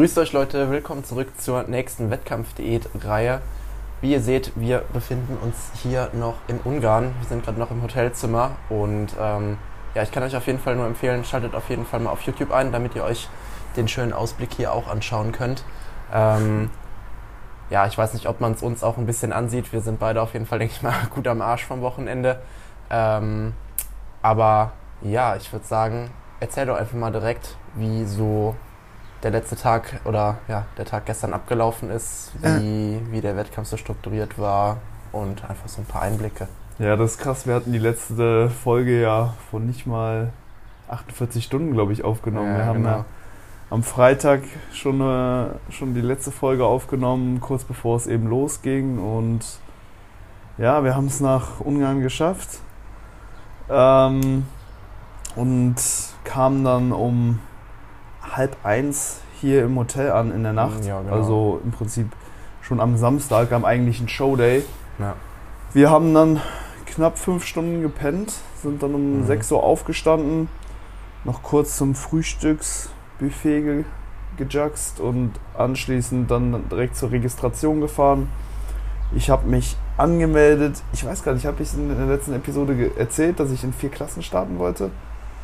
Grüßt euch Leute, willkommen zurück zur nächsten Wettkampfdiät-Reihe. Wie ihr seht, wir befinden uns hier noch in Ungarn. Wir sind gerade noch im Hotelzimmer und ähm, ja, ich kann euch auf jeden Fall nur empfehlen, schaltet auf jeden Fall mal auf YouTube ein, damit ihr euch den schönen Ausblick hier auch anschauen könnt. Ähm, ja, ich weiß nicht, ob man es uns auch ein bisschen ansieht. Wir sind beide auf jeden Fall, denke ich mal, gut am Arsch vom Wochenende. Ähm, aber ja, ich würde sagen, erzähl doch einfach mal direkt, wie so der letzte Tag oder ja, der Tag gestern abgelaufen ist, wie, ja. wie der Wettkampf so strukturiert war und einfach so ein paar Einblicke. Ja, das ist krass. Wir hatten die letzte Folge ja von nicht mal 48 Stunden, glaube ich, aufgenommen. Ja, wir haben genau. ja am Freitag schon, äh, schon die letzte Folge aufgenommen, kurz bevor es eben losging. Und ja, wir haben es nach Ungarn geschafft. Ähm, und kamen dann um halb eins hier im Hotel an in der Nacht. Ja, genau. Also im Prinzip schon am Samstag, am eigentlichen Showday. Ja. Wir haben dann knapp fünf Stunden gepennt, sind dann um mhm. 6 Uhr aufgestanden, noch kurz zum Frühstücksbuffet ge gejuckst und anschließend dann direkt zur Registration gefahren. Ich habe mich angemeldet. Ich weiß gar nicht, habe ich in der letzten Episode erzählt, dass ich in vier Klassen starten wollte?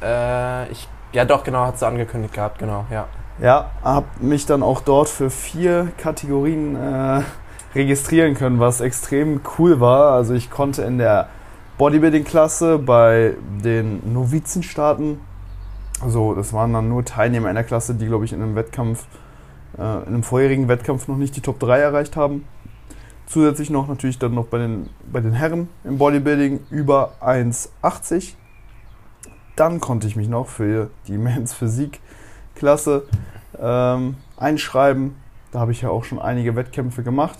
Äh, ich, ja doch, genau, hat sie angekündigt gehabt, genau, ja. Ja, habe mich dann auch dort für vier Kategorien äh, registrieren können, was extrem cool war. Also ich konnte in der Bodybuilding-Klasse bei den Novizen starten. Also das waren dann nur Teilnehmer in der Klasse, die, glaube ich, in einem Wettkampf, äh, in einem vorherigen Wettkampf noch nicht die Top 3 erreicht haben. Zusätzlich noch natürlich dann noch bei den, bei den Herren im Bodybuilding über 1,80 dann konnte ich mich noch für die Men's Physik Klasse ähm, einschreiben. Da habe ich ja auch schon einige Wettkämpfe gemacht.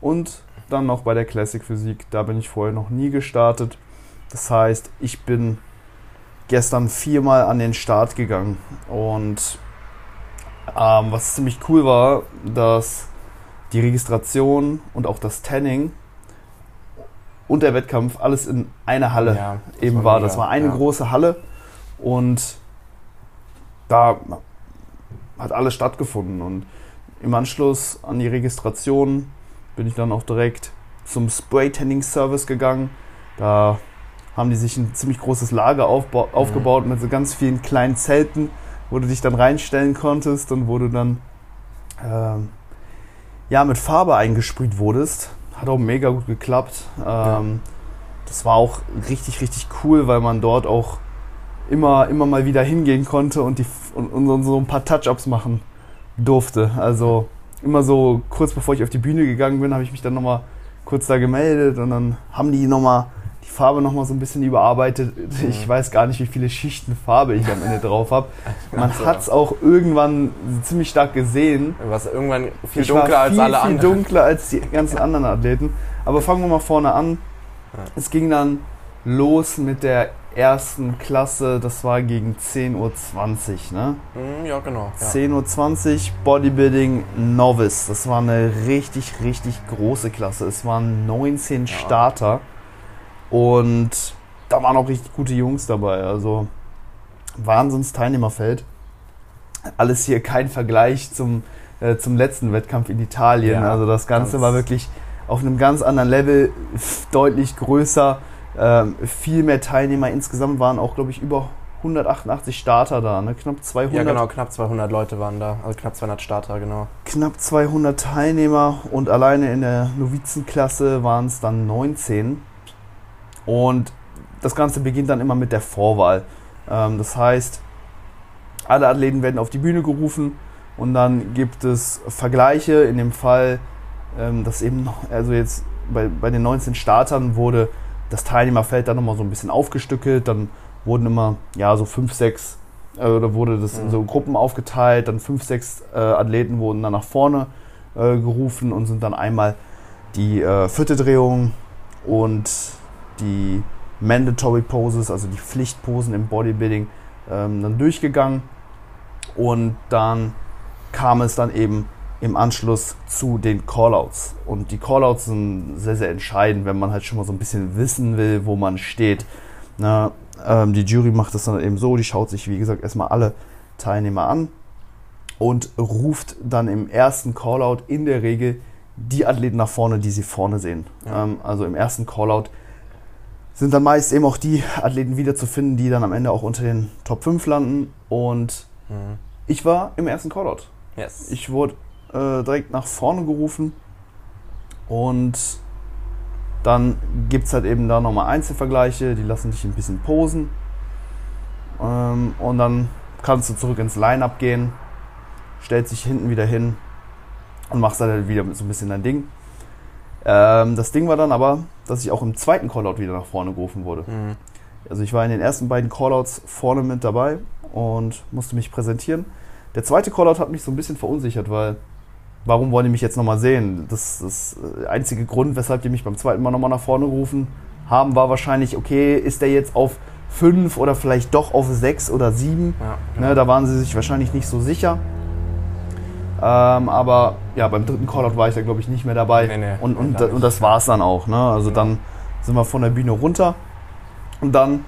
Und dann noch bei der Classic Physik. Da bin ich vorher noch nie gestartet. Das heißt, ich bin gestern viermal an den Start gegangen. Und ähm, was ziemlich cool war, dass die Registration und auch das Tanning und der Wettkampf alles in einer Halle ja, eben war. Das war eine ja. große Halle und da hat alles stattgefunden. Und im Anschluss an die Registration bin ich dann auch direkt zum Spray-Tanning-Service gegangen. Da haben die sich ein ziemlich großes Lager mhm. aufgebaut mit so ganz vielen kleinen Zelten, wo du dich dann reinstellen konntest und wo du dann ähm, ja, mit Farbe eingesprüht wurdest. Hat auch mega gut geklappt. Ähm, ja. Das war auch richtig, richtig cool, weil man dort auch immer, immer mal wieder hingehen konnte und, die, und, und so ein paar Touch-Ups machen durfte. Also immer so kurz bevor ich auf die Bühne gegangen bin, habe ich mich dann nochmal kurz da gemeldet und dann haben die nochmal die Farbe nochmal so ein bisschen überarbeitet. Ich mhm. weiß gar nicht, wie viele Schichten Farbe ich am Ende drauf habe. Man hat es auch irgendwann ziemlich stark gesehen. Was irgendwann viel ich dunkler als viel, alle anderen. Viel dunkler als die ganzen anderen Athleten. Aber fangen wir mal vorne an. Es ging dann los mit der ersten Klasse, das war gegen 10.20 Uhr, ne? Mhm, ja, genau. Ja. 10.20 Uhr Bodybuilding Novice. Das war eine richtig, richtig große Klasse. Es waren 19 ja. Starter und da waren auch richtig gute Jungs dabei. Also Wahnsinns Teilnehmerfeld. Alles hier kein Vergleich zum, äh, zum letzten Wettkampf in Italien. Ja, also das Ganze war wirklich auf einem ganz anderen Level, deutlich größer ähm, viel mehr Teilnehmer. Insgesamt waren auch, glaube ich, über 188 Starter da, ne? knapp 200. Ja, genau, knapp 200 Leute waren da, also knapp 200 Starter, genau. Knapp 200 Teilnehmer und alleine in der Novizenklasse waren es dann 19. Und das Ganze beginnt dann immer mit der Vorwahl. Ähm, das heißt, alle Athleten werden auf die Bühne gerufen und dann gibt es Vergleiche. In dem Fall, ähm, dass eben, also jetzt bei, bei den 19 Startern wurde das Teilnehmerfeld dann nochmal so ein bisschen aufgestückelt. Dann wurden immer, ja, so fünf, sechs, äh, oder wurde das in so mhm. Gruppen aufgeteilt. Dann fünf, sechs äh, Athleten wurden dann nach vorne äh, gerufen und sind dann einmal die vierte Drehung und die Mandatory Poses, also die Pflichtposen im Bodybuilding, ähm, dann durchgegangen. Und dann kam es dann eben im Anschluss zu den Callouts. Und die Callouts sind sehr, sehr entscheidend, wenn man halt schon mal so ein bisschen wissen will, wo man steht. Na, ähm, die Jury macht das dann eben so, die schaut sich, wie gesagt, erstmal alle Teilnehmer an und ruft dann im ersten Callout in der Regel die Athleten nach vorne, die sie vorne sehen. Ja. Ähm, also im ersten Callout sind dann meist eben auch die Athleten wiederzufinden, die dann am Ende auch unter den Top 5 landen. Und Mhm. ich war im ersten Callout. Yes. Ich wurde äh, direkt nach vorne gerufen und dann gibt es halt eben da nochmal Einzelvergleiche, die lassen dich ein bisschen posen. Ähm, und dann kannst du zurück ins Line-Up gehen, stellst dich hinten wieder hin und machst dann halt wieder so ein bisschen dein Ding. Ähm, das Ding war dann aber, dass ich auch im zweiten Callout wieder nach vorne gerufen wurde. Mhm. Also ich war in den ersten beiden Callouts vorne mit dabei und musste mich präsentieren. Der zweite Callout hat mich so ein bisschen verunsichert, weil warum wollen die mich jetzt nochmal sehen? Das, das äh, einzige Grund, weshalb die mich beim zweiten Mal nochmal nach vorne gerufen haben, war wahrscheinlich, okay, ist der jetzt auf 5 oder vielleicht doch auf 6 oder 7? Ja, genau. Ne, da waren sie sich wahrscheinlich nicht so sicher. Ähm, aber ja, beim dritten Callout war ich da, glaube ich, nicht mehr dabei. Nee, nee, und, und, und das war es dann auch. Ne? Also Genau. dann sind wir von der Bühne runter. Und dann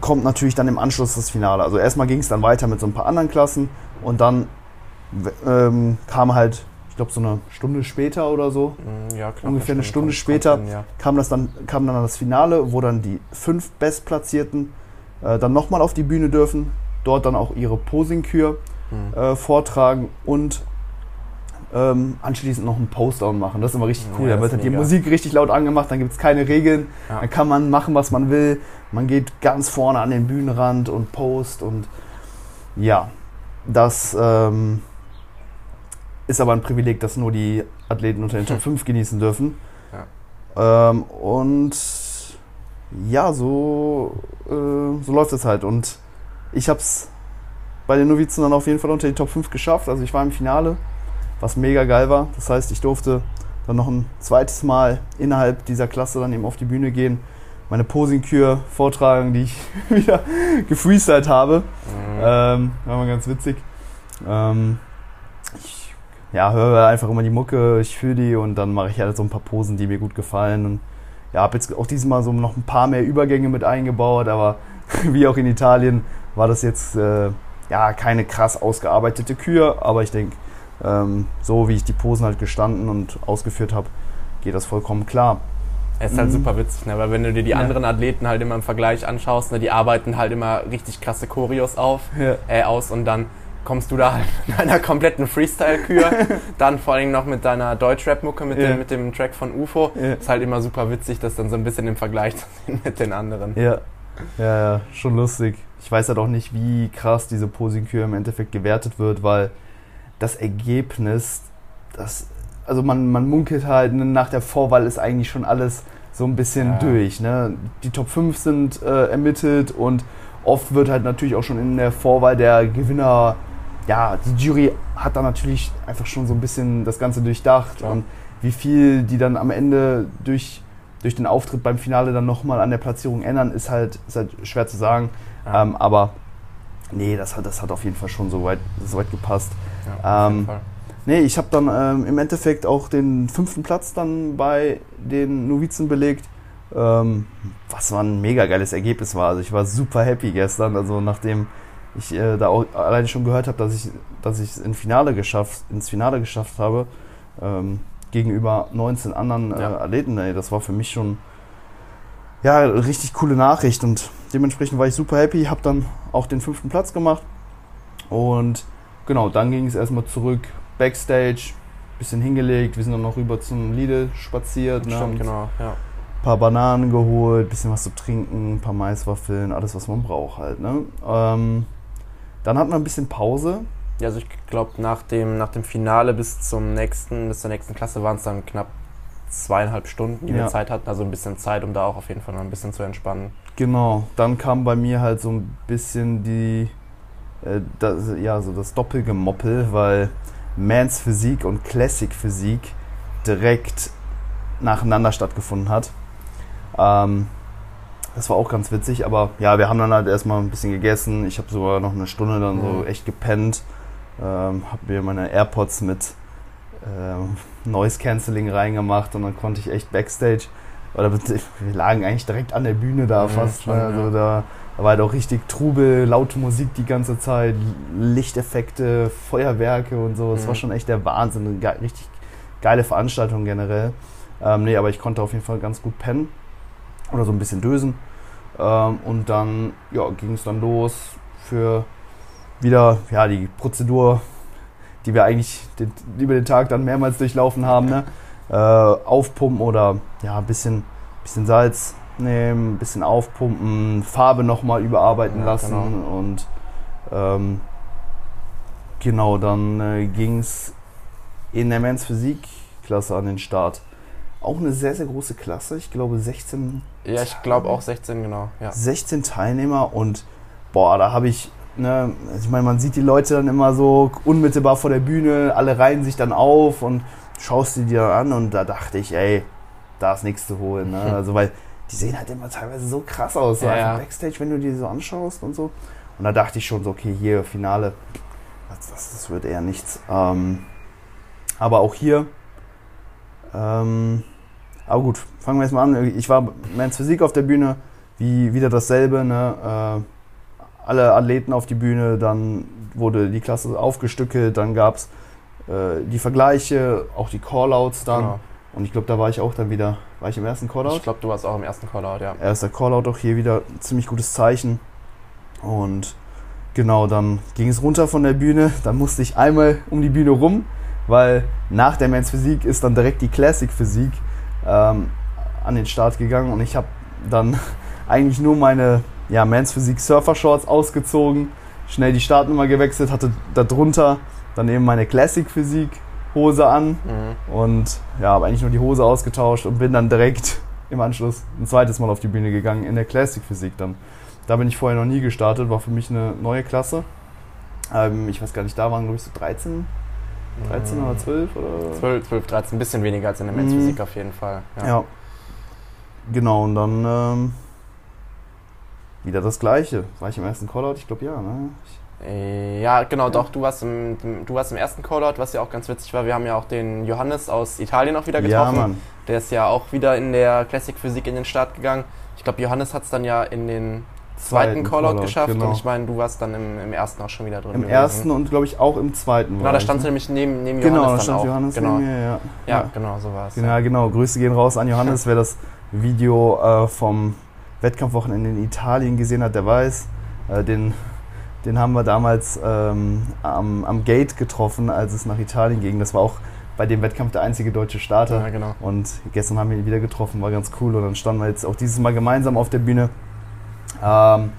kommt natürlich dann im Anschluss das Finale. Also erstmal ging es dann weiter mit so ein paar anderen Klassen. Und dann ähm, kam halt, ich glaube, so eine Stunde später oder so, Mhm, ja, knapp ungefähr eine Stunde kommt- später. hin, ja. kam das dann kam dann das Finale, wo dann die fünf Bestplatzierten äh, dann nochmal auf die Bühne dürfen, dort dann auch ihre Posing-Kür Mhm. äh, vortragen und ähm, anschließend noch einen Postdown machen. Das ist immer richtig cool. Ja, da wird halt die. Musik richtig laut angemacht, dann gibt es keine Regeln, Ja. dann kann man machen, was man will. Man geht ganz vorne an den Bühnenrand und post und ja, das ähm, ist aber ein Privileg, das nur die Athleten unter den Top 5 genießen dürfen. Ähm, und ja, so, äh, so läuft es halt. Und ich habe es bei den Novizen dann auf jeden Fall unter die Top 5 geschafft. Also ich war im Finale, was mega geil war. Das heißt, ich durfte dann noch ein zweites Mal innerhalb dieser Klasse dann eben auf die Bühne gehen, meine Posing-Kür vortragen, die ich wieder gefreestylt habe. Mhm. Ähm, war mal ganz witzig. Ähm, ich ja, höre einfach immer die Mucke, ich fühle die und dann mache ich halt so ein paar Posen, die mir gut gefallen. Und ja, habe jetzt auch diesmal so noch ein paar mehr Übergänge mit eingebaut, aber wie auch in Italien war das jetzt äh, ja keine krass ausgearbeitete Kür, aber ich denke, ähm, so wie ich die Posen halt gestanden und ausgeführt habe, geht das vollkommen klar. Es ist halt Mhm. super witzig, ne? weil wenn du dir die Ja. anderen Athleten halt immer im Vergleich anschaust, ne? die arbeiten halt immer richtig krasse Choreos auf, Ja. äh, aus und dann kommst du da halt mit einer kompletten Freestyle-Kür, dann vor allem noch mit deiner Deutschrap-Mucke, mit, Ja. dem, mit dem Track von UFO. Ist halt immer super witzig, das dann so ein bisschen im Vergleich zu sehen mit den anderen. Ja, ja, ja, schon lustig. Ich weiß halt auch nicht, wie krass diese Posing-Kür im Endeffekt gewertet wird, weil das Ergebnis, das, also man, man munkelt halt, ne, nach der Vorwahl ist eigentlich schon alles so ein bisschen Ja. durch. Ne? Die Top 5 sind äh, ermittelt und oft wird halt natürlich auch schon in der Vorwahl der Gewinner, ja, die Jury hat da natürlich einfach schon so ein bisschen das Ganze durchdacht Klar. und wie viel die dann am Ende durch, durch den Auftritt beim Finale dann nochmal an der Platzierung ändern, ist halt, ist halt schwer zu sagen. Ja. Ähm, aber nee, das hat, das hat auf jeden Fall schon so weit, so weit gepasst. Ja, auf jeden ähm, Fall. Nee, ich habe dann ähm, im Endeffekt auch den fünften Platz dann bei den Novizen belegt. Ähm, was war ein mega geiles Ergebnis war. Also ich war super happy gestern. Also nachdem ich äh, da auch alleine schon gehört habe, dass ich dass ich es ins Finale geschafft, ins Finale geschafft habe, ähm, gegenüber 19 anderen äh, Ja. Athleten, ey, das war für mich schon ja, eine richtig coole Nachricht und dementsprechend war ich super happy, habe dann auch den fünften Platz gemacht und genau, dann ging es erstmal zurück Backstage, bisschen hingelegt, wir sind dann noch rüber zum Lidl spaziert, ne, Stimmt, genau. Ja. ein paar Bananen geholt, bisschen was zu trinken, ein paar Maiswaffeln, alles was man braucht halt. Ne? Ähm, dann hatten wir ein bisschen Pause. Ja, also ich glaube, nach dem, nach dem Finale bis zum nächsten, bis zur nächsten Klasse waren es dann knapp zweieinhalb Stunden, die Ja. wir Zeit hatten. Also ein bisschen Zeit, um da auch auf jeden Fall mal ein bisschen zu entspannen. Genau, dann kam bei mir halt so ein bisschen die, äh, das, ja, so das Doppelgemoppel, weil Mans Physik und Classic Physik direkt nacheinander stattgefunden hat. Ähm, das war auch ganz witzig, aber ja, wir haben dann halt erstmal ein bisschen gegessen. Ich habe sogar noch eine Stunde dann so Mhm. echt gepennt. Ähm, habe mir meine AirPods mit ähm, Noise Cancelling reingemacht und dann konnte ich echt Backstage oder wir lagen eigentlich direkt an der Bühne da Mhm, fast. schon, ne? Also ja. da Da war halt auch richtig Trubel, laute Musik die ganze Zeit, Lichteffekte, Feuerwerke und so. Es Mhm. war schon echt der Wahnsinn. Eine ge richtig geile Veranstaltung generell. Ähm, nee, aber ich konnte auf jeden Fall ganz gut pennen. Oder so ein bisschen dösen. Ähm, und dann ja, ging es dann los für wieder ja, die Prozedur, die wir eigentlich den, über den Tag dann mehrmals durchlaufen haben. Ne? Äh, aufpumpen oder ja, ein bisschen, bisschen Salz nehmen, ein bisschen aufpumpen, Farbe nochmal überarbeiten Ja, lassen genau. und ähm, genau, dann äh, ging es in der Men's Physik-Klasse an den Start. Auch eine sehr, sehr große Klasse. Ich glaube 16, Ja, ich glaube auch 16, genau. Ja. 16 Teilnehmer und boah, da habe ich, ne, ich meine, man sieht die Leute dann immer so unmittelbar vor der Bühne, alle reihen sich dann auf und schaust die dir an und da dachte ich, ey, da ist nichts zu holen. Ne? Also weil die sehen halt immer teilweise so krass aus, so Ja, ja. Backstage, wenn du die so anschaust und so. Und da dachte ich schon so, okay, hier Finale, das, das, das wird eher nichts. Ähm, aber auch hier, ähm, aber gut, fangen wir jetzt mal an. Ich war Men's Physik auf der Bühne, wie wieder dasselbe, ne? Äh, alle Athleten auf die Bühne, dann wurde die Klasse aufgestückelt, dann gab es äh, die Vergleiche, auch die Callouts dann. Genau. Und ich glaube, da war ich auch dann wieder, war ich im ersten Callout? Ich glaube, du warst auch im ersten Callout, ja. Erster Callout auch hier wieder ein ziemlich gutes Zeichen. Und genau, dann ging es runter von der Bühne. Dann musste ich einmal um die Bühne rum, weil nach der Men's Physik ist dann direkt die Classic Physik ähm, an den Start gegangen. Und ich habe dann eigentlich nur meine ja, Men's Physik Surfer Shorts ausgezogen, schnell die Startnummer gewechselt, hatte darunter dann eben meine Classic Physik Hose an Mhm. und ja, habe eigentlich nur die Hose ausgetauscht und bin dann direkt im Anschluss ein zweites Mal auf die Bühne gegangen in der Classic Physik dann. Da bin ich vorher noch nie gestartet, war für mich eine neue Klasse. Ähm, ich weiß gar nicht, da waren glaube ich so 13, 13 oder 12 oder 12, 12, 13, ein bisschen weniger als in der Men's Mhm. Physik auf jeden Fall. Ja. Genau, und dann ähm, wieder das gleiche. War ich im ersten Callout? Ich glaube ja, ne? Ich, Äh, Ja, genau, doch, du warst, im, du warst im ersten Callout, was ja auch ganz witzig war. Wir haben ja auch den Johannes aus Italien auch wieder ja, getroffen. Mann. Der ist ja auch wieder in der Classic Physik in den Start gegangen. Ich glaube, Johannes hat es dann ja in den zweiten, Zweiten Callout Callout, geschafft genau. und ich meine, du warst dann im, im ersten auch schon wieder drin. Im gewesen. ersten und glaube ich auch im zweiten. Genau, war da stand ne? nämlich neben, neben Genau, Johannes da dann stand auch. Johannes genau. neben mir, ja. Ja, genau, so war es. Genau, genau. Grüße gehen raus an Johannes. Wer das Video äh, vom Wettkampfwochenende in Italien gesehen hat, der weiß. Äh, den, den haben wir damals ähm, am, am Gate getroffen, als es nach Italien ging. Das war auch bei dem Wettkampf der einzige deutsche Starter. Ja, genau. Und gestern haben wir ihn wieder getroffen, war ganz cool. Und dann standen wir jetzt auch dieses Mal gemeinsam auf der Bühne. Ähm,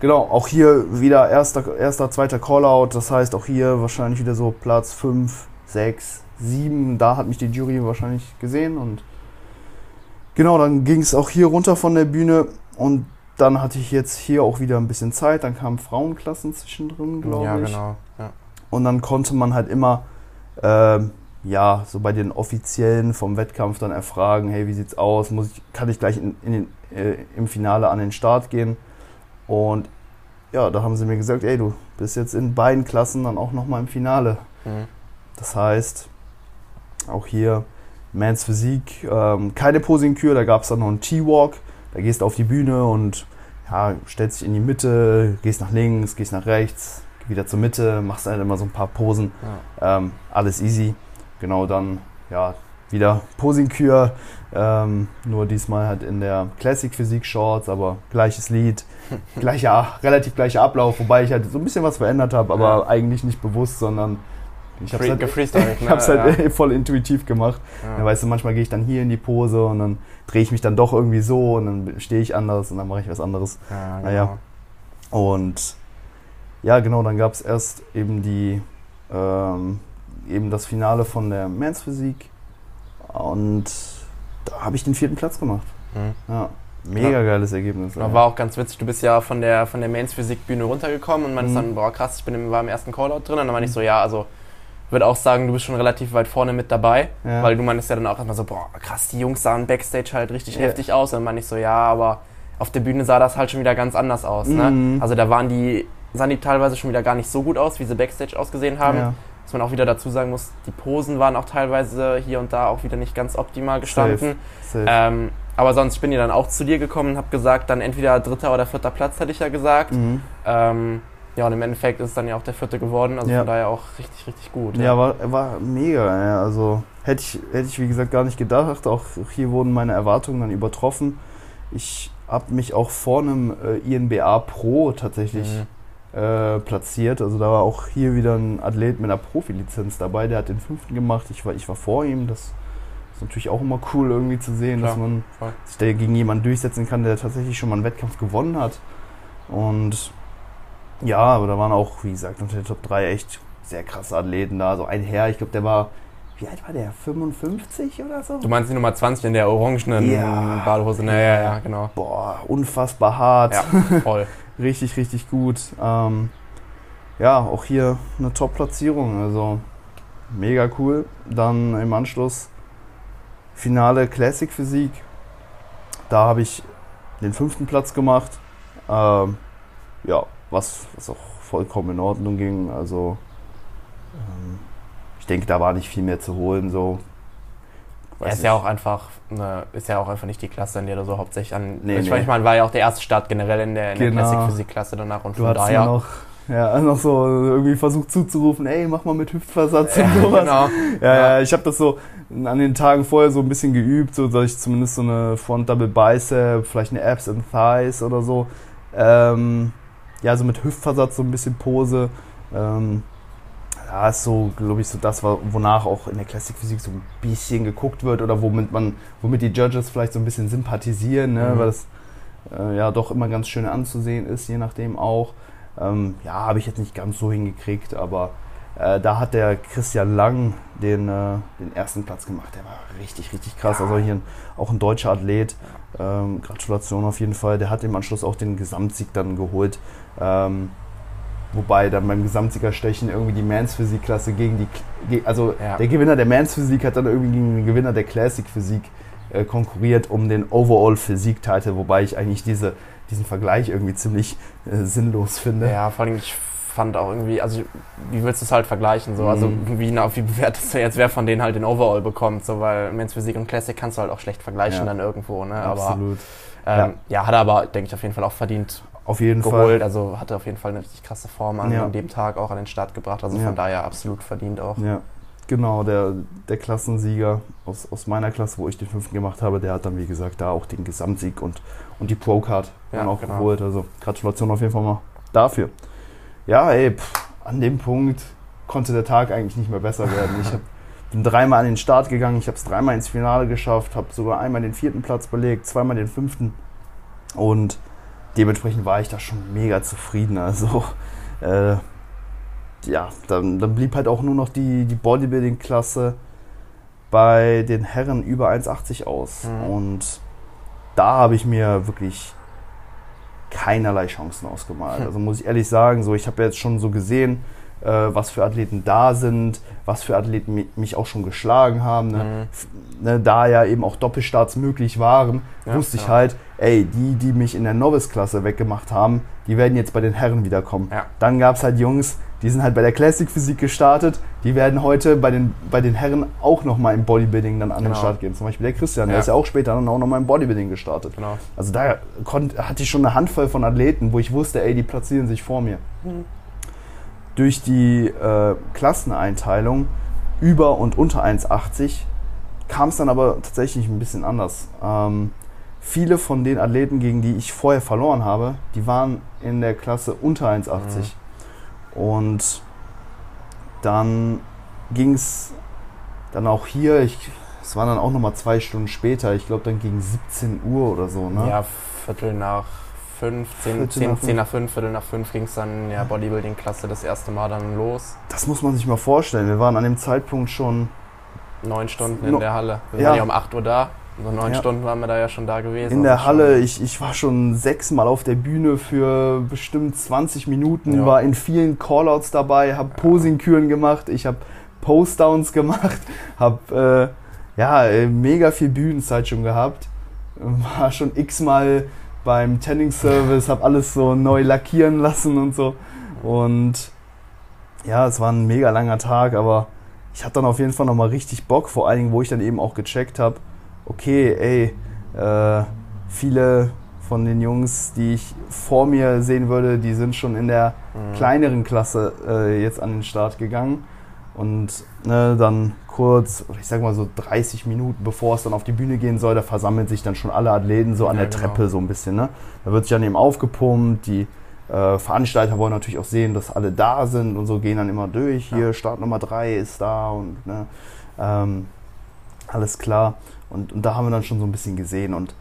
genau, auch hier wieder erster, erster zweiter Callout. Das heißt, auch hier wahrscheinlich wieder so Platz 5, 6, 7. Da hat mich die Jury wahrscheinlich gesehen. Und genau, dann ging es auch hier runter von der Bühne. Und dann hatte ich jetzt hier auch wieder ein bisschen Zeit. Dann kamen Frauenklassen zwischendrin, glaube Ja, ich. genau. Ja. Und dann konnte man halt immer, ähm, ja, so bei den Offiziellen vom Wettkampf dann erfragen, hey, wie sieht's aus? Muss ich, kann ich gleich in, in den, äh, im Finale an den Start gehen? Und ja, da haben sie mir gesagt, ey, du bist jetzt in beiden Klassen dann auch nochmal im Finale. Mhm. Das heißt, auch hier Mans Physik, ähm, keine Posing-Kür, da gab es dann noch einen T-Walk. Da gehst du auf die Bühne und ja, stellst dich in die Mitte, gehst nach links, gehst nach rechts, wieder zur Mitte, machst halt immer so ein paar Posen. Ja. Ähm, alles easy. Genau dann, ja, wieder Posing-Kür. Ähm, nur diesmal halt in der Classic Physik Shorts, aber gleiches Lied, gleicher, relativ gleicher Ablauf, wobei ich halt so ein bisschen was verändert habe, aber Ja. eigentlich nicht bewusst, sondern ich habe halt, ich ne? hab's halt Ja. voll intuitiv gemacht. Ja. Ja, weißt du, manchmal gehe ich dann hier in die Pose und dann drehe ich mich dann doch irgendwie so und dann stehe ich anders und dann mache ich was anderes. Ja, genau. Naja. Und ja, genau, dann gab es erst eben die ähm, eben das Finale von der Mans Physik und da habe ich den vierten Platz gemacht. Mhm. Ja, mega geiles Ergebnis. Ey. war auch ganz witzig, du bist ja von der, von der Mains Physik Bühne runtergekommen und man ist Mhm. dann, boah krass, ich bin im, war im ersten Callout drin und dann meine ich so, ja, also würde auch sagen, du bist schon relativ weit vorne mit dabei, Ja. weil du meinst ja dann auch erstmal so, boah krass, die Jungs sahen Backstage halt richtig Ja. heftig aus und dann meine ich so, ja, aber auf der Bühne sah das halt schon wieder ganz anders aus, ne? Mhm. Also da waren die, sahen die teilweise schon wieder gar nicht so gut aus, wie sie Backstage ausgesehen haben. Ja, Was man auch wieder dazu sagen muss, die Posen waren auch teilweise hier und da auch wieder nicht ganz optimal gestanden. safe. Ähm, Aber sonst bin ich dann auch zu dir gekommen und habe gesagt, dann entweder dritter oder vierter Platz, hätte ich ja gesagt. Mhm. Ähm, ja, und im Endeffekt ist es dann ja auch der vierte geworden. Also Ja. von daher auch richtig, richtig gut. Ja, war, war mega. Ja. Also hätte ich, hätte ich, wie gesagt, gar nicht gedacht. Auch hier wurden meine Erwartungen dann übertroffen. Ich habe mich auch vor einem äh, INBA Pro tatsächlich Mhm. äh, platziert. Also da war auch hier wieder ein Athlet mit einer Profilizenz dabei. Der hat den fünften gemacht. Ich war, ich war vor ihm. Das ist natürlich auch immer cool irgendwie zu sehen, dass Klar. man Voll. sich da gegen jemanden durchsetzen kann, der tatsächlich schon mal einen Wettkampf gewonnen hat. Und ja, aber da waren auch, wie gesagt, unter den Top 3 echt sehr krasse Athleten da. So ein Herr, ich glaube, der war, wie alt war der? 55 oder so? Du meinst die Nummer 20 in der orangenen Ja. Badehose? Ne, ja, ja, genau. Boah, unfassbar hart. Ja, voll. Richtig, richtig gut. Ähm, ja, auch hier eine Top-Platzierung. Also mega cool. Dann im Anschluss Finale Classic Physik. Da habe ich den fünften Platz gemacht. Ähm, ja, was, was auch vollkommen in Ordnung ging. Also ähm, ich denke, da war nicht viel mehr zu holen. So. Er Weiß ist ja nicht. auch einfach, eine, ist ja auch einfach nicht die Klasse, in der du so hauptsächlich an. Nee, ich nee. meine, ich meine, war ja auch der erste Start generell in der, in der Genau. Classic-Physik-Klasse danach und Du von daher. noch, ja, noch so irgendwie versucht zuzurufen, ey, mach mal mit Hüftversatz und ja, sowas. genau. Ja, ja, ich habe das so an den Tagen vorher so ein bisschen geübt, so dass ich zumindest so eine Front Double Bicep, vielleicht eine Abs and Thighs oder so. Ähm, ja, so mit Hüftversatz so ein bisschen Pose. Ähm, ja, ist so, glaube ich, so das, wonach auch in der Classic Physik so ein bisschen geguckt wird oder womit man, womit die Judges vielleicht so ein bisschen sympathisieren, ne? Mhm. weil das äh, ja doch immer ganz schön anzusehen ist, je nachdem auch. Ähm, ja, habe ich jetzt nicht ganz so hingekriegt, aber äh, da hat der Christian Lang den, äh, den ersten Platz gemacht. Der war richtig, richtig krass. Also hier ein, auch ein deutscher Athlet. Ähm, Gratulation auf jeden Fall. Der hat im Anschluss auch den Gesamtsieg dann geholt. Ähm, wobei dann beim Gesamtsiegerstechen irgendwie die Mans Physik-Klasse gegen die. Also Ja. der Gewinner der Mans Physik hat dann irgendwie gegen den Gewinner der Classic Physik äh, konkurriert um den Overall Physik-Title, wobei ich eigentlich diese, diesen Vergleich irgendwie ziemlich äh, sinnlos finde. Ja, vor allem, ich fand auch irgendwie, also wie willst du es halt vergleichen? So? Also Mhm. wie, na, wie bewertest du jetzt, wer von denen halt den Overall bekommt? So, weil Men's Physik und Classic kannst du halt auch schlecht vergleichen Ja. dann irgendwo. Ne? Aber Absolut. ähm, ja. hat er aber, denke ich, auf jeden Fall auch verdient Auf jeden geholt. Fall. Also hatte auf jeden Fall eine richtig krasse Form an, Ja. dem Tag auch an den Start gebracht. Also Ja. von daher absolut verdient auch. Ja, genau. Der, der Klassensieger aus, aus meiner Klasse, wo ich den fünften gemacht habe, der hat dann, wie gesagt, da auch den Gesamtsieg und, und die Pro-Card Ja, auch genau. geholt. Also Gratulation auf jeden Fall mal dafür. Ja, ey, pff, an dem Punkt konnte der Tag eigentlich nicht mehr besser werden. Ich hab, bin dreimal an den Start gegangen, ich habe es dreimal ins Finale geschafft, habe sogar einmal den vierten Platz belegt, zweimal den fünften und dementsprechend war ich da schon mega zufrieden. Also äh, ja, dann, dann blieb halt auch nur noch die, die Bodybuilding-Klasse bei den Herren über 1,80 aus. Mhm. Und da habe ich mir wirklich keinerlei Chancen ausgemalt. Hm. Also muss ich ehrlich sagen, so ich habe jetzt schon so gesehen, äh, was für Athleten da sind, was für Athleten mi- mich auch schon geschlagen haben. Ne? Mhm. Ne, da ja eben auch Doppelstarts möglich waren, Ja, wusste ich klar. halt, ey, die, die mich in der Novice-Klasse weggemacht haben, die werden jetzt bei den Herren wiederkommen. Ja. Dann gab es halt Jungs, die sind halt bei der Classic Physik gestartet, die werden heute bei den, bei den Herren auch nochmal im Bodybuilding dann an den Genau. Start gehen. Zum Beispiel der Christian, der Ja. ist ja auch später dann auch nochmal im Bodybuilding gestartet. Genau. Also da konnt, hatte ich schon eine Handvoll von Athleten, wo ich wusste, ey, die platzieren sich vor mir. Mhm. Durch die äh, Klasseneinteilung über und unter 1,80 kam es dann aber tatsächlich ein bisschen anders. Ähm, viele von den Athleten, gegen die ich vorher verloren habe, die waren in der Klasse unter 1,80. Und dann ging es dann auch hier, ich, es waren dann auch nochmal zwei Stunden später, ich glaube dann gegen 17 Uhr oder so. Ne? Ja, Viertel nach fünf, zehn, Viertel zehn, nach zehn nach fünf, Viertel nach fünf ging es dann in der Bodybuilding-Klasse das erste Mal dann los. Das muss man sich mal vorstellen. Wir waren an dem Zeitpunkt schon Neun Stunden in No- der Halle. Wir Ja. waren ja um 8 Uhr da. So neun Ja. Stunden waren wir da ja schon da gewesen. in der Halle. Ich, ich war schon sechsmal auf der Bühne für bestimmt 20 Minuten, Ja. war in vielen Callouts dabei, habe Posingküren gemacht, ich habe Postdowns gemacht, habe äh, ja, äh, mega viel Bühnenzeit schon gehabt. War schon x-mal beim Tanning Service, habe alles so neu lackieren lassen und so. Und ja, es war ein mega langer Tag, aber ich hatte dann auf jeden Fall nochmal richtig Bock, vor allen Dingen, wo ich dann eben auch gecheckt habe, okay, ey, Äh, viele von den Jungs, die ich vor mir sehen würde, die sind schon in der mhm. kleineren Klasse äh, jetzt an den Start gegangen. Und ne, dann kurz, ich sag mal so 30 Minuten bevor es dann auf die Bühne gehen soll, da versammeln sich dann schon alle Athleten so an ja, der genau. Treppe so ein bisschen. Ne? Da wird sich dann eben aufgepumpt, die äh, Veranstalter wollen natürlich auch sehen, dass alle da sind und so gehen dann immer durch. Hier, ja. Start Nummer 3 ist da und ne, ähm, alles klar. Und, und da haben wir dann schon so ein bisschen gesehen und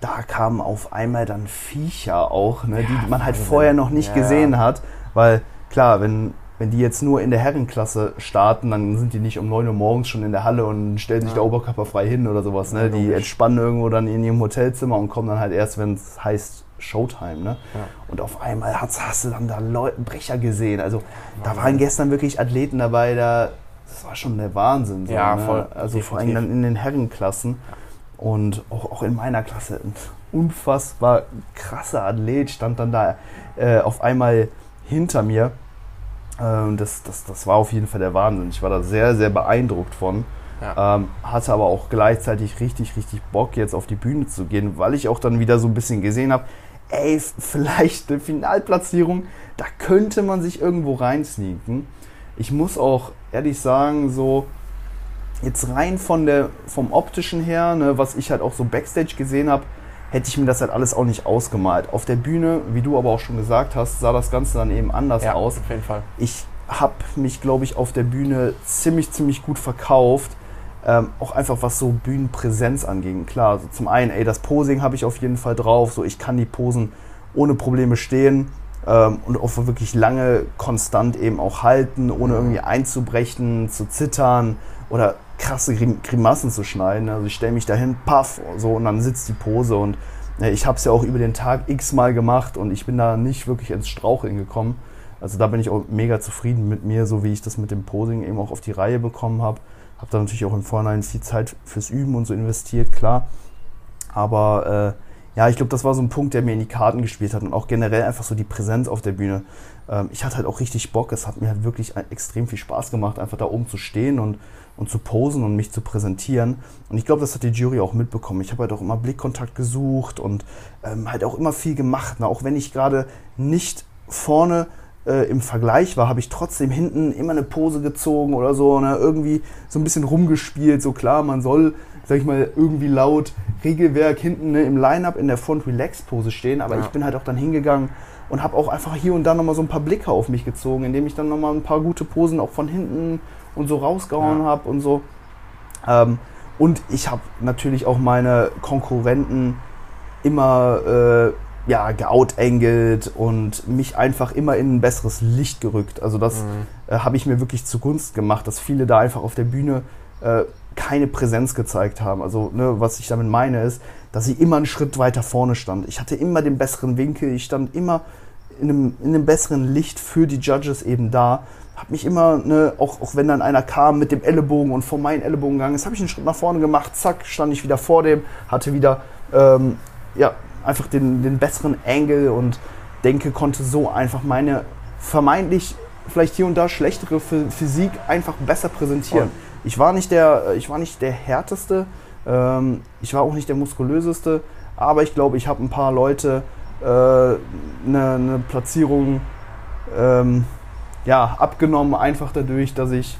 da kamen auf einmal dann Viecher auch, ne, ja, die man halt vorher noch nicht gesehen hat, weil klar, wenn wenn die jetzt nur in der Herrenklasse starten, dann sind die nicht um 9 Uhr morgens schon in der Halle und stellen sich ja. da oberkörperfrei hin oder sowas. Ne? die entspannen irgendwo dann in ihrem Hotelzimmer und kommen dann halt erst, wenn es heißt Showtime. Ne? Ja. Und auf einmal hast, hast, du dann da Leute, Brecher gesehen. Also da waren gestern wirklich Athleten dabei, da, das war schon der Wahnsinn. So, ja, ne? voll. Also Definitiv. vor allem dann in den Herrenklassen. Und auch, auch in meiner Klasse ein unfassbar krasser Athlet stand dann da äh, auf einmal hinter mir ähm, das, das, das war auf jeden Fall der Wahnsinn. Ich war da sehr, sehr beeindruckt von. Ja. Ähm, hatte aber auch gleichzeitig richtig, richtig Bock, jetzt auf die Bühne zu gehen, weil ich auch dann wieder so ein bisschen gesehen habe, ey, vielleicht eine Finalplatzierung, da könnte man sich irgendwo reinsneaken. Ich muss auch ehrlich sagen, so jetzt rein von der, vom optischen her, ne, was ich halt auch so backstage gesehen habe, hätte ich mir das halt alles auch nicht ausgemalt. Auf der Bühne, wie du aber auch schon gesagt hast, sah das Ganze dann eben anders ja, aus. Auf jeden Fall. Ich habe mich, glaube ich, auf der Bühne ziemlich, ziemlich gut verkauft. Ähm, auch einfach was so Bühnenpräsenz anging. Klar, also zum einen, ey, das Posing habe ich auf jeden Fall drauf. So, ich kann die Posen ohne Probleme stehen ähm, und auch wirklich lange konstant eben auch halten, ohne irgendwie einzubrechen, zu zittern oder krasse Grimassen zu schneiden. Also ich stelle mich dahin, paff, so und dann sitzt die Pose und äh, ich habe es ja auch über den Tag x-mal gemacht und ich bin da nicht wirklich ins Straucheln gekommen. Also da bin ich auch mega zufrieden mit mir, so wie ich das mit dem Posing eben auch auf die Reihe bekommen habe. Habe da natürlich auch im Vorhinein viel Zeit fürs Üben und so investiert, klar. Aber äh, ja, ich glaube, das war so ein Punkt, der mir in die Karten gespielt hat und auch generell einfach so die Präsenz auf der Bühne. Ähm, ich hatte halt auch richtig Bock. Es hat mir halt wirklich extrem viel Spaß gemacht, einfach da oben zu stehen und und zu posen und mich zu präsentieren. Und ich glaube, das hat die Jury auch mitbekommen. Ich habe halt auch immer Blickkontakt gesucht und ähm, halt auch immer viel gemacht. Ne? Auch wenn ich gerade nicht vorne äh, im Vergleich war, habe ich trotzdem hinten immer eine Pose gezogen oder so, ne? irgendwie so ein bisschen rumgespielt. So klar, man soll, sag ich mal, irgendwie laut Regelwerk hinten ne, im Line-Up in der Front-Relax-Pose stehen, aber ja. ich bin halt auch dann hingegangen und habe auch einfach hier und da nochmal so ein paar Blicke auf mich gezogen, indem ich dann nochmal ein paar gute Posen auch von hinten und so rausgehauen ja. habe und so. Ähm, und ich habe natürlich auch meine Konkurrenten immer äh, ja, geoutengelt und mich einfach immer in ein besseres Licht gerückt. Also das mhm. äh, habe ich mir wirklich zugunst gemacht, dass viele da einfach auf der Bühne äh, keine Präsenz gezeigt haben. Also ne, was ich damit meine ist, dass ich immer einen Schritt weiter vorne stand. Ich hatte immer den besseren Winkel, ich stand immer in einem, in einem besseren Licht für die Judges eben da habe mich immer, ne, auch, auch wenn dann einer kam mit dem Ellenbogen und vor meinen Ellenbogen gegangen ist, habe ich einen Schritt nach vorne gemacht, zack, stand ich wieder vor dem, hatte wieder ähm, ja, einfach den, den besseren Angle und denke, konnte so einfach meine vermeintlich vielleicht hier und da schlechtere Physik einfach besser präsentieren. Oh. Ich war nicht der, ich war nicht der härteste, ähm, ich war auch nicht der muskulöseste, aber ich glaube, ich habe ein paar Leute eine äh, ne, ne Platzierung ähm, ja, abgenommen, einfach dadurch, dass ich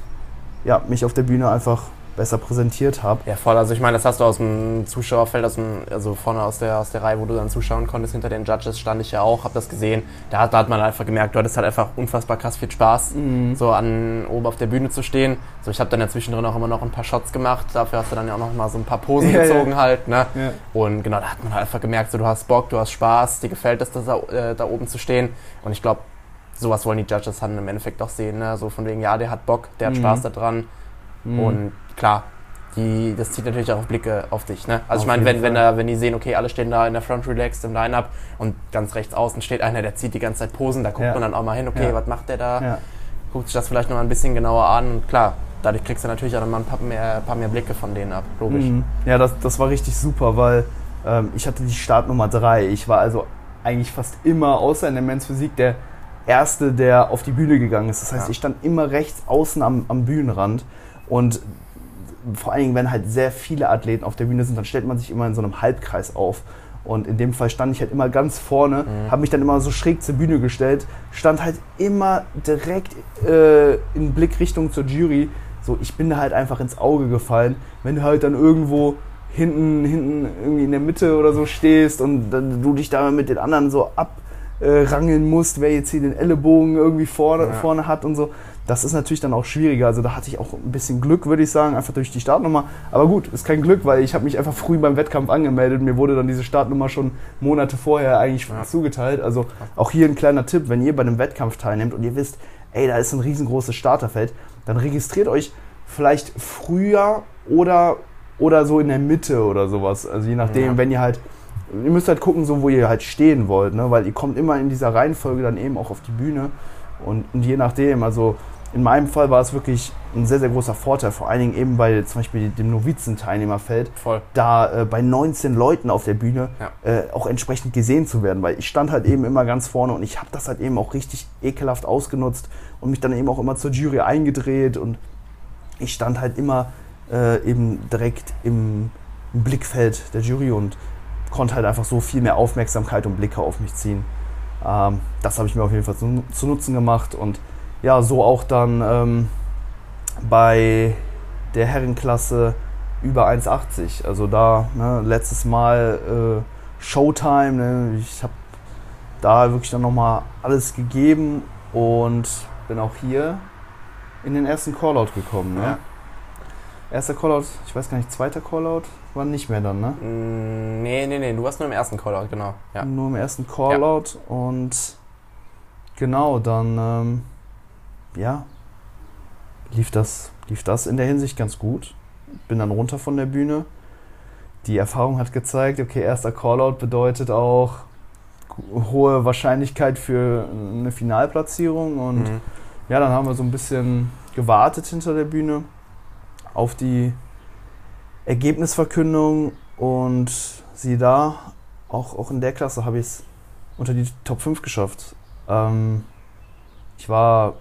ja, mich auf der Bühne einfach besser präsentiert habe. Ja, voll. Also ich meine, das hast du aus dem Zuschauerfeld, aus dem, also vorne aus der, aus der Reihe, wo du dann zuschauen konntest, hinter den Judges stand ich ja auch, habe das gesehen. Da, da, hat man einfach gemerkt, du hattest halt einfach unfassbar krass viel Spaß, mhm. so an oben auf der Bühne zu stehen. So, ich habe dann ja zwischendrin auch immer noch ein paar Shots gemacht, dafür hast du dann ja auch noch mal so ein paar Posen ja, gezogen ja. halt. Ne? Ja. Und genau, da hat man halt einfach gemerkt, so, du hast Bock, du hast Spaß, dir gefällt es, da, äh, da oben zu stehen. Und ich glaube, sowas wollen die Judges dann im Endeffekt auch sehen. Ne? So von wegen, ja, der hat Bock, der hat mhm. Spaß daran. Mhm. Und klar, die, das zieht natürlich auch Blicke auf dich. Ne? Also auf ich meine, wenn, wenn, da, wenn die sehen, okay, alle stehen da in der Front relaxed im Line-Up und ganz rechts außen steht einer, der zieht die ganze Zeit Posen, da guckt ja. man dann auch mal hin, okay, ja. was macht der da? Ja. Guckt sich das vielleicht noch mal ein bisschen genauer an und klar, dadurch kriegst du natürlich auch noch mal ein paar mehr, paar mehr Blicke von denen ab, logisch. Mhm. Ja, das, das war richtig super, weil ähm, ich hatte die Startnummer 3. Ich war also eigentlich fast immer, außer in der Men's Physik, der Erste, der auf die Bühne gegangen ist. Das heißt, ich stand immer rechts außen am, am Bühnenrand und vor allen Dingen, wenn halt sehr viele Athleten auf der Bühne sind, dann stellt man sich immer in so einem Halbkreis auf. Und in dem Fall stand ich halt immer ganz vorne, mhm. habe mich dann immer so schräg zur Bühne gestellt, stand halt immer direkt äh, in Blickrichtung zur Jury. So, ich bin da halt einfach ins Auge gefallen. Wenn du halt dann irgendwo hinten, hinten irgendwie in der Mitte oder so stehst und dann du dich da mit den anderen so abrangeln musst, wer jetzt hier den Ellenbogen irgendwie vorne, ja. vorne hat und so. Das ist natürlich dann auch schwieriger. Also da hatte ich auch ein bisschen Glück, würde ich sagen, einfach durch die Startnummer. Aber gut, ist kein Glück, weil ich habe mich einfach früh beim Wettkampf angemeldet. Mir wurde dann diese Startnummer schon Monate vorher eigentlich ja. zugeteilt. Also auch hier ein kleiner Tipp, wenn ihr bei einem Wettkampf teilnehmt und ihr wisst, ey, da ist ein riesengroßes Starterfeld, dann registriert euch vielleicht früher oder, oder so in der Mitte oder sowas. Also je nachdem, ja. wenn ihr halt ihr müsst halt gucken, so wo ihr halt stehen wollt, ne? weil ihr kommt immer in dieser Reihenfolge dann eben auch auf die Bühne und, und je nachdem, also in meinem Fall war es wirklich ein sehr, sehr großer Vorteil, vor allen Dingen eben bei zum Beispiel dem Novizenteilnehmerfeld, Voll. da äh, bei 19 Leuten auf der Bühne ja. äh, auch entsprechend gesehen zu werden, weil ich stand halt eben immer ganz vorne und ich habe das halt eben auch richtig ekelhaft ausgenutzt und mich dann eben auch immer zur Jury eingedreht und ich stand halt immer äh, eben direkt im, im Blickfeld der Jury und konnte halt einfach so viel mehr Aufmerksamkeit und Blicke auf mich ziehen. Ähm, das habe ich mir auf jeden Fall zu, zu, Nutzen gemacht und ja, so auch dann ähm, bei der Herrenklasse über 1,80. Also da ne, letztes Mal äh, Showtime. Ne, ich habe da wirklich dann nochmal alles gegeben und bin auch hier in den ersten Callout gekommen. Ne? Ja. Erster Callout, ich weiß gar nicht, zweiter Callout war nicht mehr dann, ne? Mm, nee, nee, nee, du warst nur im ersten Callout, genau. Ja. Nur im ersten Callout ja. und genau, dann, ähm, ja, lief das, lief das in der Hinsicht ganz gut. Bin dann runter von der Bühne. Die Erfahrung hat gezeigt, okay, erster Callout bedeutet auch hohe Wahrscheinlichkeit für eine Finalplatzierung und mhm. ja, dann haben wir so ein bisschen gewartet hinter der Bühne auf die Ergebnisverkündung und sieh da, auch, auch in der Klasse habe ich es unter die Top 5 geschafft. Ähm, ich war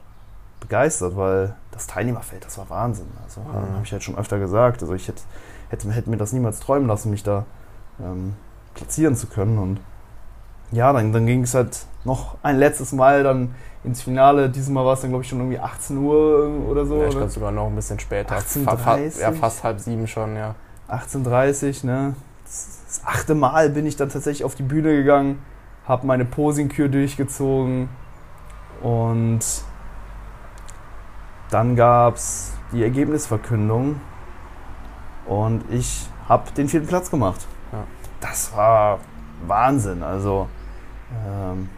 begeistert, weil das Teilnehmerfeld, das war Wahnsinn. Also mhm. habe ich halt schon öfter gesagt. Also ich hätte, hätte, hätte mir das niemals träumen lassen, mich da ähm, platzieren zu können. Und ja, dann, dann ging es halt noch ein letztes Mal dann ins Finale. Dieses Mal war es dann, glaube ich, schon irgendwie 18 Uhr oder so. Ja, ich glaube sogar noch ein bisschen später. 18.30 ja, fast halb sieben schon, ja. 18.30 ne? Das achte Mal bin ich dann tatsächlich auf die Bühne gegangen, habe meine Posingkür durchgezogen und dann gab es die Ergebnisverkündung und ich habe den vierten Platz gemacht. Ja. Das war Wahnsinn. Also ähm,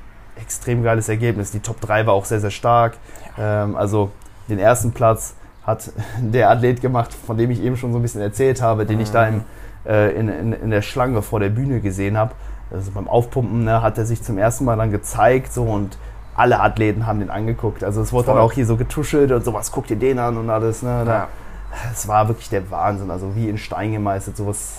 extrem geiles Ergebnis. Die Top 3 war auch sehr, sehr stark. Ähm, also den ersten Platz hat der Athlet gemacht, von dem ich eben schon so ein bisschen erzählt habe, den ich da im, äh, in, in, in, der Schlange vor der Bühne gesehen habe. Also beim Aufpumpen ne, hat er sich zum ersten Mal dann gezeigt so und alle Athleten haben den angeguckt. Also es wurde Voll. dann auch hier so getuschelt und sowas, guckt ihr den an und alles. Ne, da, ja. Es war wirklich der Wahnsinn, also wie in Stein gemeißelt, sowas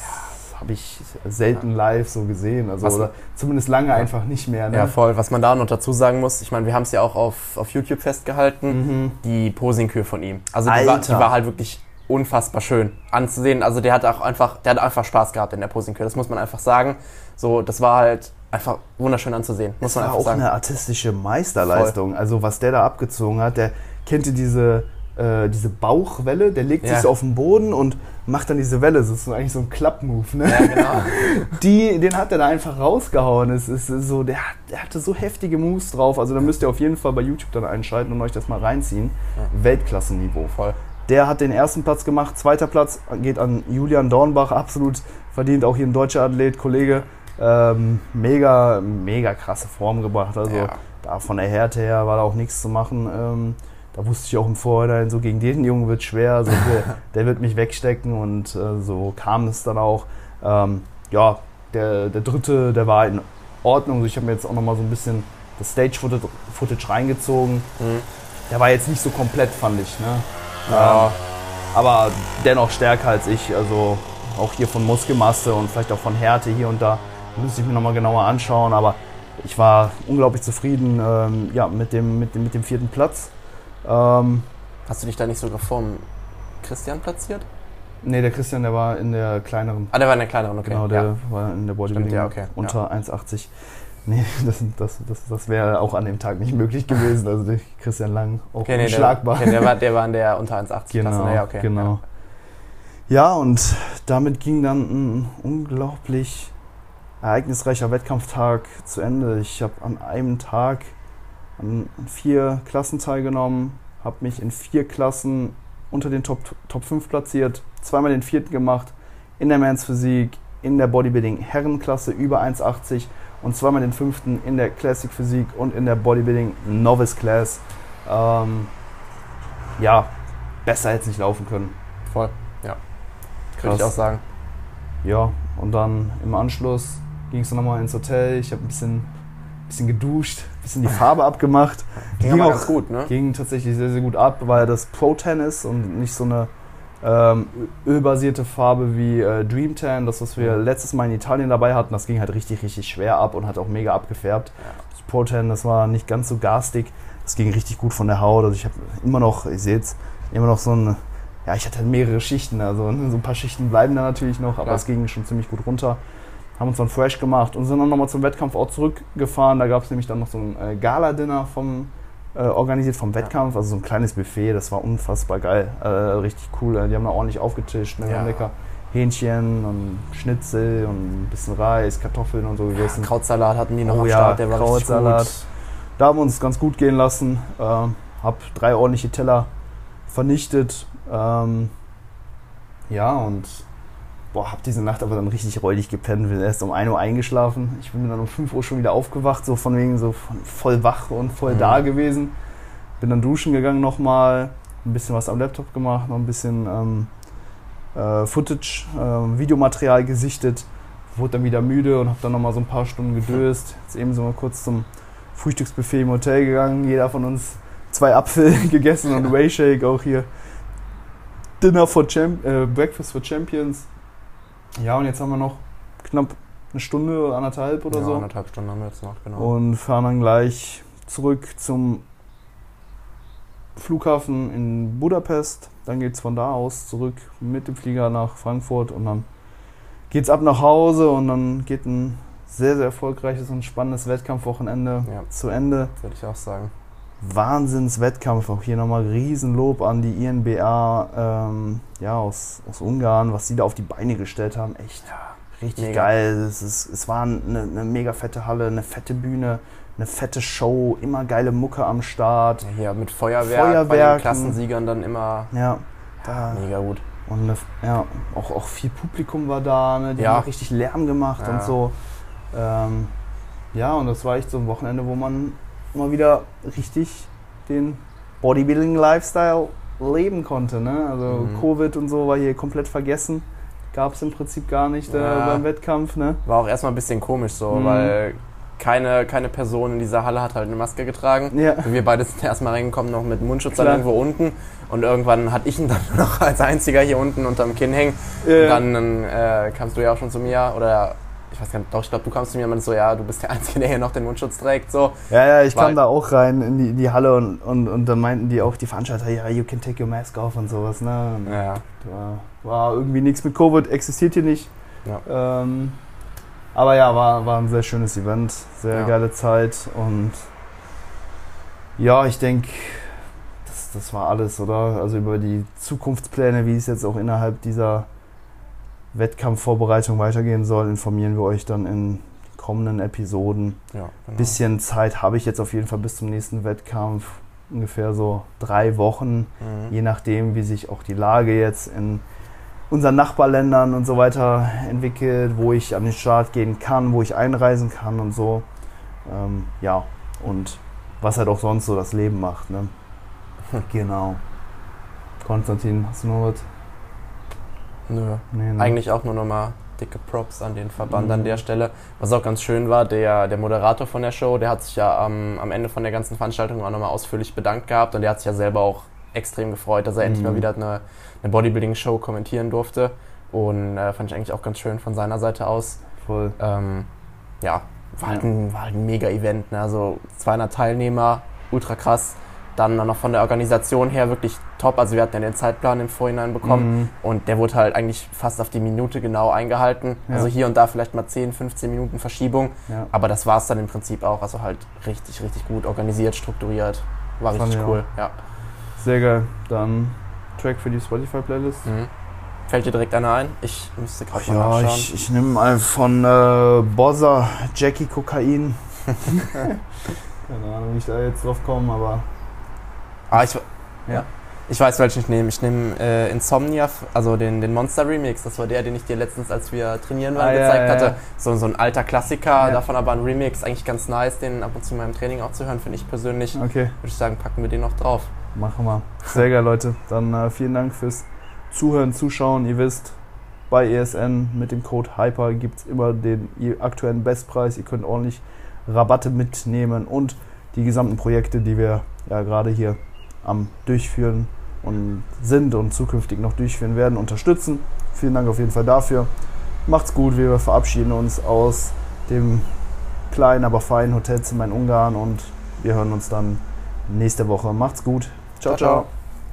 habe ich selten live so gesehen. Also Was, oder zumindest lange ja. einfach nicht mehr. Ne? Ja, voll. Was man da noch dazu sagen muss, ich meine, wir haben es ja auch auf, auf YouTube festgehalten, mhm. die Posingkür von ihm. Also die war, die war, halt wirklich unfassbar schön anzusehen. Also der hat auch einfach, der hat einfach Spaß gehabt in der Posingkür. Das muss man einfach sagen. So, das war halt einfach wunderschön anzusehen. Muss das man war auch sagen. eine artistische Meisterleistung. Voll. Also was der da abgezogen hat, der kennt diese äh, diese Bauchwelle, der legt ja. sich so auf den Boden und macht dann diese Welle. Das ist so eigentlich so ein Klappmove, ne? Ja, genau. Die, den hat er da einfach rausgehauen. Es ist so, der, der hatte so heftige Moves drauf. Also da müsst ihr auf jeden Fall bei YouTube dann einschalten und euch das mal reinziehen. Ja. Weltklassenniveau. Voll. Der hat den ersten Platz gemacht. Zweiter Platz geht an Julian Dornbach. Absolut verdient. Auch hier ein deutscher Athlet, Kollege. Ähm, mega, mega krasse Form gebracht. Also ja. da von der Härte her war da auch nichts zu machen. Ähm, da wusste ich auch im Vorhinein, so gegen den Jungen wird schwer, also der, der, wird mich wegstecken und äh, so kam es dann auch. Ähm, ja, der, der dritte, der war in Ordnung. Ich habe mir jetzt auch nochmal so ein bisschen das Stage-Footage Footage reingezogen. Mhm. Der war jetzt nicht so komplett, fand ich. Ne? Ja. Ähm, aber dennoch stärker als ich. Also auch hier von Muskelmasse und vielleicht auch von Härte hier und da. Müsste ich mir nochmal genauer anschauen. Aber ich war unglaublich zufrieden ähm, ja, mit, dem, mit, dem, mit dem vierten Platz. Ähm, Hast du dich da nicht sogar vorm Christian platziert? Nee, der Christian, der war in der kleineren. Ah, der war in der kleineren, okay. Genau, der ja. war in der Bodybuilding Stimmt, ja, okay, unter 1,80. Nee, das, das, das, das wäre auch an dem Tag nicht möglich gewesen. Also der Christian Lang auch Okay, nee, der, unschlagbar. okay, der, war, der war in der unter 1,80 Genau, Klasse. Ja, okay. genau. Ja, und damit ging dann ein unglaublich ereignisreicher Wettkampftag zu Ende. Ich habe an einem Tag an vier Klassen teilgenommen, habe mich in vier Klassen unter den Top, Top 5 platziert, zweimal den vierten gemacht, in der Mans Physik, in der Bodybuilding Herrenklasse über 1,80 und zweimal den fünften in der Classic Physik und in der Bodybuilding Novice Class. Ähm, ja, besser hätte es nicht laufen können. Voll, ja. Könnte ich auch sagen. Ja, und dann im Anschluss ging es dann nochmal ins Hotel. Ich habe ein bisschen, bisschen geduscht, ein bisschen die Farbe abgemacht. Ging aber ganz gut, ne? Ging tatsächlich sehr, sehr gut ab, weil das Pro Tan ist und nicht so eine ähm, ölbasierte Farbe wie äh, Dream Tan. Das, was wir Mhm. letztes Mal in Italien dabei hatten, das ging halt richtig, richtig schwer ab und hat auch mega abgefärbt. Ja. Das Pro Tan, das war nicht ganz so garstig. Das ging richtig gut von der Haut. Also ich habe immer noch, ihr seht immer noch so ein, ja, ich hatte mehrere Schichten. Also ne, so ein paar Schichten bleiben da natürlich noch, aber es ging schon ziemlich gut runter. Haben uns dann fresh gemacht und sind dann nochmal zum Wettkampf auch zurückgefahren. Da gab es nämlich dann noch so ein äh, Gala-Dinner vom, äh, organisiert vom Wettkampf, also so ein kleines Buffet, das war unfassbar geil, äh, richtig cool. äh, Die haben da ordentlich aufgetischt, ne? Ja. lecker Hähnchen und Schnitzel und ein bisschen Reis, Kartoffeln und so gegessen. Krautsalat hatten die noch Oh am ja, Start, der war Krautsalat. richtig Da haben wir uns ganz gut gehen lassen. Ähm, hab drei ordentliche Teller vernichtet. Ähm, ja, und boah, hab diese Nacht aber dann richtig räudig gepennt. Sind erst um 1 Uhr eingeschlafen. Ich bin dann um 5 Uhr schon wieder aufgewacht, so von wegen so von voll wach und voll Mhm. da gewesen. Bin dann duschen gegangen nochmal, ein bisschen was am Laptop gemacht, noch ein bisschen ähm, äh, Footage, ähm, Videomaterial gesichtet. Wurde dann wieder müde und habe dann nochmal so ein paar Stunden gedöst. Jetzt eben so mal kurz zum Frühstücksbuffet im Hotel gegangen. Jeder von uns zwei Apfel gegessen und Whey Shake auch hier. Dinner for Champ äh, Breakfast for Champions. Ja, und jetzt haben wir noch knapp eine Stunde oder anderthalb oder ja, so. anderthalb Stunden haben wir jetzt noch, genau. Und fahren dann gleich zurück zum Flughafen in Budapest. Dann geht es von da aus zurück mit dem Flieger nach Frankfurt und dann geht es ab nach Hause und dann geht ein sehr, sehr erfolgreiches und spannendes Wettkampfwochenende Ja. zu Ende. Würde ich auch sagen. Wahnsinns-Wettkampf. Auch hier nochmal Riesenlob an die INBA ähm, ja, aus, aus Ungarn, was sie da auf die Beine gestellt haben. Echt richtig mega. geil. Es, ist, es war eine, eine mega fette Halle, eine fette Bühne, eine fette Show, immer geile Mucke am Start. Ja, hier mit Feuerwerk, bei Feuerwerken. den Klassensiegern dann immer Ja, da, mega gut. und eine, ja, auch, auch viel Publikum war da, ne? die Ja. haben richtig Lärm gemacht Ja. und so. Ähm, ja, und das war echt so ein Wochenende, wo man mal wieder richtig den Bodybuilding-Lifestyle leben konnte. Ne? Also Mhm. Covid und so war hier komplett vergessen. Gab es im Prinzip gar nicht äh, Ja. beim Wettkampf. Ne? War auch erstmal ein bisschen komisch so, Mhm. weil keine, keine Person in dieser Halle hat halt eine Maske getragen. Ja. Wir beide sind erstmal reingekommen, noch mit Mundschutz dann Klar. irgendwo unten. Und irgendwann hatte ich ihn dann noch als einziger hier unten unterm Kinn hängen. Äh, Und dann, dann äh, kamst du ja auch schon zu mir, oder ich weiß gar nicht, doch, ich glaube, du kamst zu mir und so, ja, du bist der Einzige, der hier noch den Mundschutz trägt. So. Ja, ja, ich Weil- kam da auch rein in die, in die Halle und, und, und dann meinten die auch, die Veranstalter, ja, you can take your mask off und sowas. Ne? Und Ja, War, war irgendwie nichts mit Covid, existiert hier nicht. Ja. Ähm, aber ja, war, war ein sehr schönes Event, sehr Ja. geile Zeit und ja, ich denke, das, das war alles, oder? Also über die Zukunftspläne, wie es jetzt auch innerhalb dieser Wettkampfvorbereitung weitergehen soll, informieren wir euch dann in kommenden Episoden. ja genau. Bisschen Zeit habe ich jetzt auf jeden Fall bis zum nächsten Wettkampf, ungefähr so drei Wochen Mhm. je nachdem, wie sich auch die Lage jetzt in unseren Nachbarländern und so weiter entwickelt, wo ich an den Start gehen kann, wo ich einreisen kann und so. Ähm, ja, und was halt auch sonst so das Leben macht. Ne? Genau. Konstantin, hast du noch was? Nö. Nee, ne? Eigentlich auch nur nochmal dicke Props an den Verband Mhm. an der Stelle. Was auch ganz schön war, der, der Moderator von der Show, der hat sich ja am, am Ende von der ganzen Veranstaltung auch nochmal ausführlich bedankt gehabt und der hat sich ja selber auch extrem gefreut, dass er endlich Mhm. mal wieder eine, eine Bodybuilding-Show kommentieren durfte. Und äh, fand ich eigentlich auch ganz schön von seiner Seite aus. Voll. Ähm, ja, war halt, ein, war halt ein Mega-Event. Ne? Also 200 Teilnehmer, ultra krass. Dann noch von der Organisation her wirklich top. Also wir hatten ja den Zeitplan im Vorhinein bekommen Mhm. und der wurde halt eigentlich fast auf die Minute genau eingehalten. Ja. Also hier und da vielleicht mal 10, 15 Minuten Verschiebung. Ja. Aber das war es dann im Prinzip auch. Also halt richtig, richtig gut organisiert, strukturiert. War Fand richtig ich cool. Ja. Sehr geil. Dann Track für die Spotify-Playlist. Mhm. Fällt dir direkt einer ein? Ich müsste gerade mal Ja, nachschauen. ich, ich nehme einen von äh, Bozza, Jackie Kokain. Keine Ahnung, wie ich da jetzt drauf komme, aber Ah, ich, Ja. ich weiß, welchen ich nehme. Ich nehme äh, Insomnia, also den, den Monster Remix. Das war der, den ich dir letztens, als wir trainieren waren, Ah, gezeigt ja, hatte. ja. So, so ein alter Klassiker, davon aber ein Remix. Eigentlich ganz nice, den ab und zu in meinem Training auch zu hören, finde ich persönlich. Würde okay, ich sagen, packen wir den noch drauf. machen wir. Sehr geil, Leute. Dann äh, vielen Dank fürs Zuhören, Zuschauen. Ihr wisst, bei ESN mit dem Code HYPER gibt es immer den aktuellen Bestpreis. Ihr könnt ordentlich Rabatte mitnehmen und die gesamten Projekte, die wir ja gerade hier am Durchführen und sind und zukünftig noch durchführen werden, unterstützen. Vielen Dank auf jeden Fall dafür. Macht's gut, wir verabschieden uns aus dem kleinen, aber feinen Hotelzimmer in Ungarn und wir hören uns dann nächste Woche. Macht's gut. ciao. Ciao, ciao.